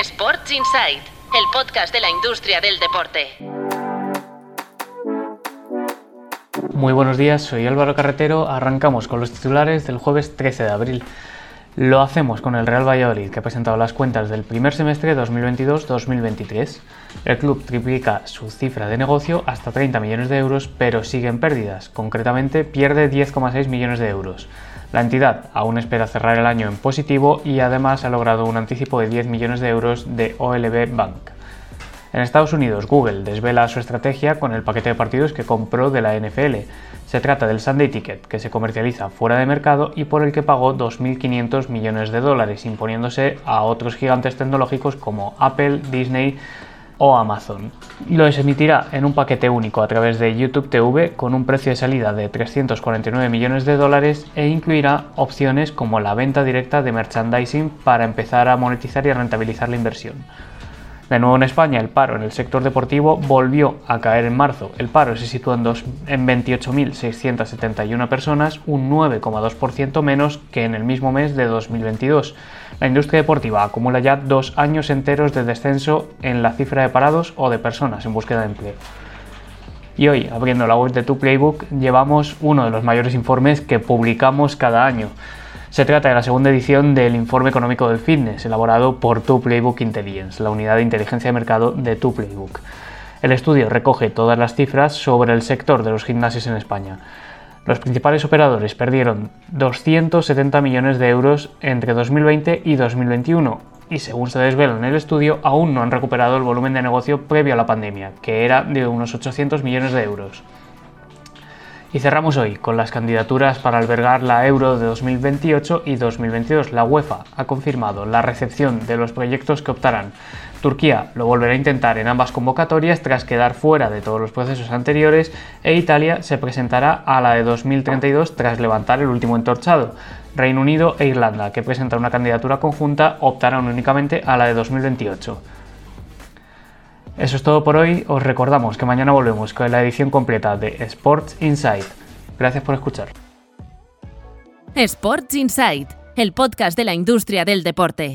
Sports Insight, el podcast de la industria del deporte. Muy buenos días, soy Álvaro Carretero. Arrancamos con los titulares del jueves 13 de abril. Lo hacemos con el Real Valladolid, que ha presentado las cuentas del primer semestre 2022-2023. El club triplica su cifra de negocio hasta 30 millones de euros, pero sigue en pérdidas. Concretamente, pierde 10,6 millones de euros. La entidad aún espera cerrar el año en positivo y además ha logrado un anticipo de 10 millones de euros de OLB Bank. En Estados Unidos, Google desvela su estrategia con el paquete de partidos que compró de la NFL. Se trata del Sunday Ticket, que se comercializa fuera de mercado y por el que pagó 2.500 millones de dólares, imponiéndose a otros gigantes tecnológicos como Apple, Disney o Amazon. Lo emitirá en un paquete único a través de YouTube TV con un precio de salida de 349 millones de dólares e incluirá opciones como la venta directa de merchandising para empezar a monetizar y rentabilizar la inversión. De nuevo en España, el paro en el sector deportivo volvió a caer en marzo. El paro se sitúa en, en 28.671 personas, un 9,2% menos que en el mismo mes de 2022. La industria deportiva acumula ya dos años enteros de descenso en la cifra de parados o de personas en búsqueda de empleo. Y hoy, abriendo la web de Tu Playbook, llevamos uno de los mayores informes que publicamos cada año. Se trata de la segunda edición del Informe Económico del Fitness, elaborado por Tu Playbook Intelligence, la unidad de inteligencia de mercado de Tu Playbook. El estudio recoge todas las cifras sobre el sector de los gimnasios en España. Los principales operadores perdieron 270 millones de euros entre 2020 y 2021 y según se desvela en el estudio aún no han recuperado el volumen de negocio previo a la pandemia, que era de unos 800 millones de euros. Y cerramos hoy con las candidaturas para albergar la Euro de 2028 y 2022. La UEFA ha confirmado la recepción de los proyectos que optarán. Turquía lo volverá a intentar en ambas convocatorias tras quedar fuera de todos los procesos anteriores e Italia se presentará a la de 2032 tras levantar el último entorchado. Reino Unido e Irlanda, que presentan una candidatura conjunta, optarán únicamente a la de 2028. Eso es todo por hoy. Os recordamos que mañana volvemos con la edición completa de Sports Insight. Gracias por escuchar. Sports Insight, el podcast de la industria del deporte.